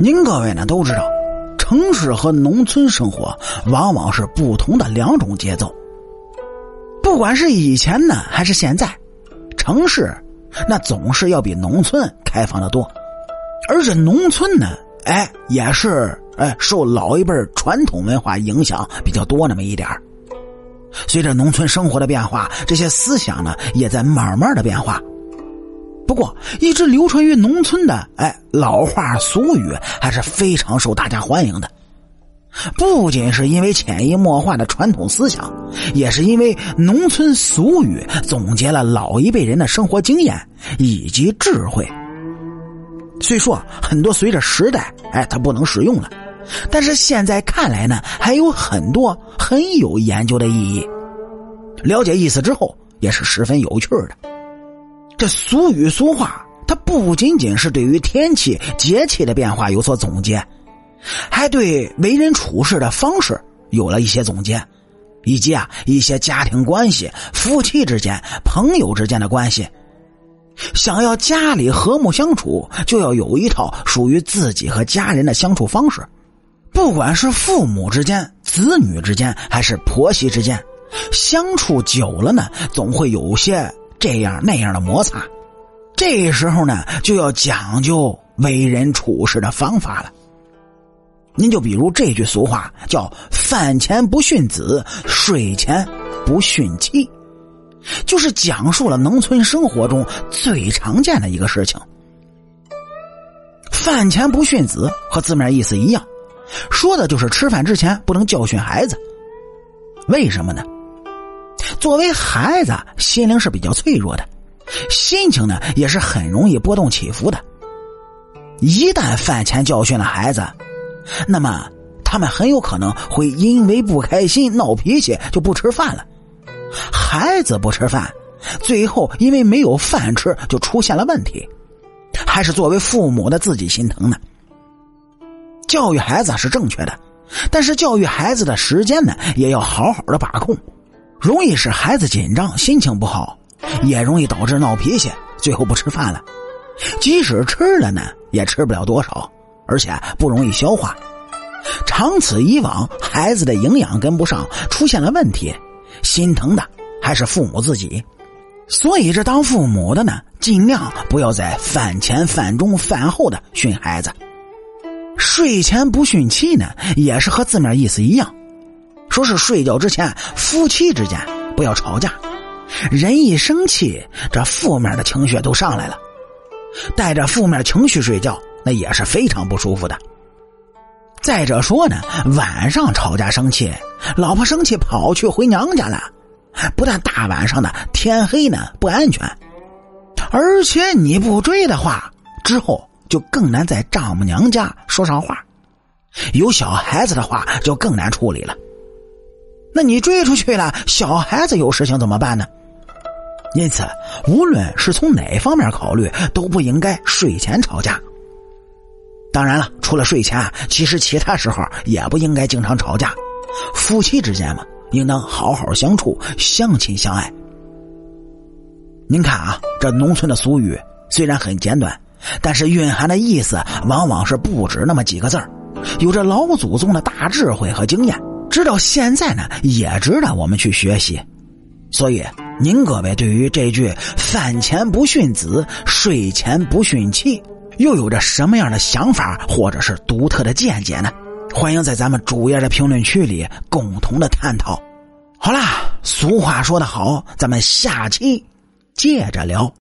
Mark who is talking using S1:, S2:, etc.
S1: 您各位呢都知道，城市和农村生活往往是不同的两种节奏。不管是以前呢，还是现在，城市那总是要比农村开放的多，而这农村呢，哎，也是哎受老一辈传统文化影响比较多那么一点随着农村生活的变化，这些思想呢也在慢慢的变化。不过，一直流传于农村的哎老话俗语还是非常受大家欢迎的。不仅是因为潜移默化的传统思想，也是因为农村俗语总结了老一辈人的生活经验以及智慧。虽说很多随着时代哎它不能使用了，但是现在看来呢，还有很多很有研究的意义。了解意思之后，也是十分有趣的。这俗语俗话，它不仅仅是对于天气节气的变化有所总结，还对为人处事的方式有了一些总结，以及啊一些家庭关系、夫妻之间、朋友之间的关系。想要家里和睦相处，就要有一套属于自己和家人的相处方式。不管是父母之间、子女之间，还是婆媳之间，相处久了呢，总会有些。这样那样的摩擦，这时候呢就要讲究为人处事的方法了。您就比如这句俗话，叫“饭前不训子，睡前不训妻”，就是讲述了农村生活中最常见的一个事情。饭前不训子和字面意思一样，说的就是吃饭之前不能教训孩子。为什么呢？作为孩子，心灵是比较脆弱的，心情呢也是很容易波动起伏的。一旦饭前教训了孩子，那么他们很有可能会因为不开心闹脾气就不吃饭了。孩子不吃饭，最后因为没有饭吃就出现了问题，还是作为父母的自己心疼呢。教育孩子是正确的，但是教育孩子的时间呢，也要好好的把控。容易使孩子紧张，心情不好，也容易导致闹脾气，最后不吃饭了。即使吃了呢，也吃不了多少，而且不容易消化。长此以往，孩子的营养跟不上，出现了问题，心疼的还是父母自己。所以，这当父母的呢，尽量不要在饭前、饭中、饭后的训孩子。睡前不训妻呢，也是和字面意思一样。说是睡觉之前，夫妻之间不要吵架。人一生气，这负面的情绪都上来了，带着负面情绪睡觉，那也是非常不舒服的。再者说呢，晚上吵架生气，老婆生气跑去回娘家了，不但大晚上的天黑呢不安全，而且你不追的话，之后就更难在丈母娘家说上话。有小孩子的话，就更难处理了。那你追出去了，小孩子有事情怎么办呢？因此，无论是从哪方面考虑，都不应该睡前吵架。当然了，除了睡前，其实其他时候也不应该经常吵架。夫妻之间嘛，应当好好相处，相亲相爱。您看啊，这农村的俗语虽然很简短，但是蕴含的意思往往是不止那么几个字儿有着老祖宗的大智慧和经验。直到现在呢，也值得我们去学习。所以，您各位对于这句“饭前不训子，睡前不训妻”，又有着什么样的想法或者是独特的见解呢？欢迎在咱们主页的评论区里共同的探讨。好啦，俗话说得好，咱们下期接着聊。